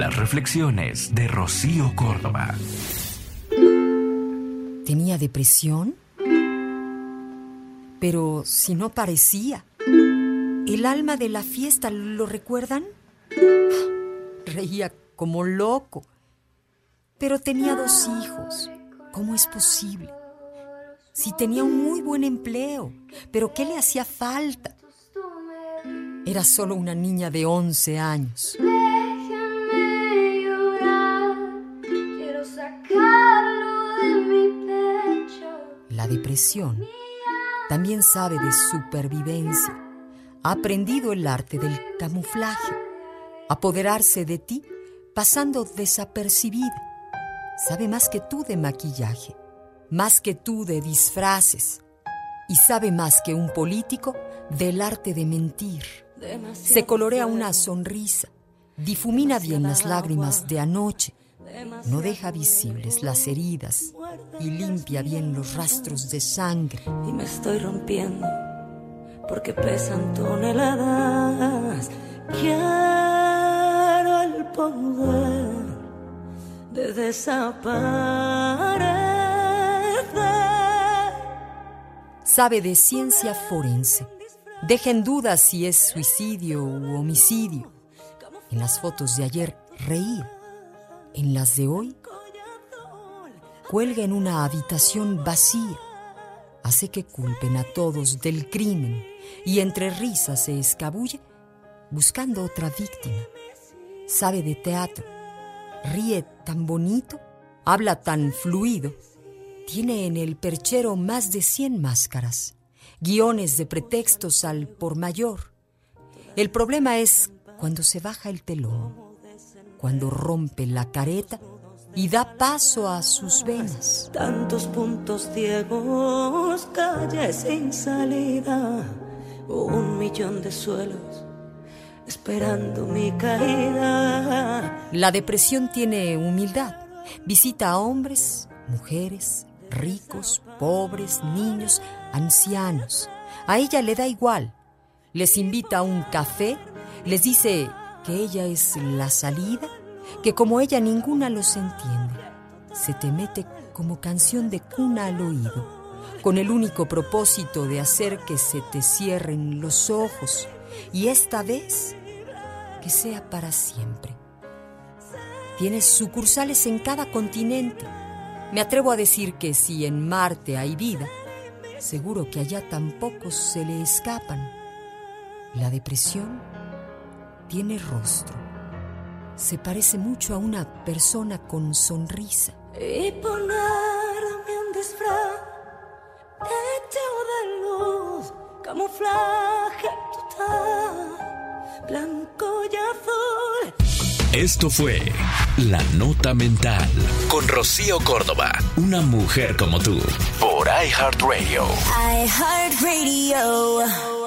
Las reflexiones de Rocío Córdoba. ¿Tenía depresión? Pero si no parecía. ¿El alma de la fiesta lo recuerdan? Reía como loco. Pero tenía dos hijos. ¿Cómo es posible? Si tenía un muy buen empleo, pero ¿qué le hacía falta? Era solo una niña de 11 años. Depresión también sabe de supervivencia. Ha aprendido el arte del camuflaje, apoderarse de ti pasando desapercibida. Sabe más que tú de maquillaje, más que tú de disfraces y sabe más que un político del arte de mentir. Se colorea una sonrisa, difumina bien las lágrimas de anoche, no deja visibles las heridas y limpia bien los rastros de sangre. Y me estoy rompiendo porque pesan toneladas. Quiero el poder de desaparecer. Sabe de ciencia forense. Deja en duda si es suicidio u homicidio. En las fotos de ayer reía. En las de hoy cuelga en una habitación vacía. Hace que culpen a todos del crimen y entre risas se escabulle buscando otra víctima. Sabe de teatro, ríe tan bonito, habla tan fluido, tiene en el perchero más de 100 máscaras, guiones de pretextos al por mayor. El problema es cuando se baja el telón, cuando rompe la careta y da paso a sus venas. Tantos puntos ciegos, calles sin salida, un millón de suelos esperando mi caída. La depresión tiene humildad. Visita a hombres, mujeres, ricos, pobres, niños, ancianos. A ella le da igual. Les invita a un café, les dice que ella es la salida, que como ella ninguna los entiende. Se te mete como canción de cuna al oído, con el único propósito de hacer que se te cierren los ojos y esta vez que sea para siempre. Tienes sucursales en cada continente. Me atrevo a decir que si en Marte hay vida, seguro que allá tampoco se le escapan. La depresión tiene rostro. Se parece mucho a una persona con sonrisa. Y ponerme un disfraz hecho de luz, camuflaje total, blanco y azul. Esto fue La Nota Mental con Rocío Córdoba, una mujer como tú, por iHeartRadio. iHeartRadio.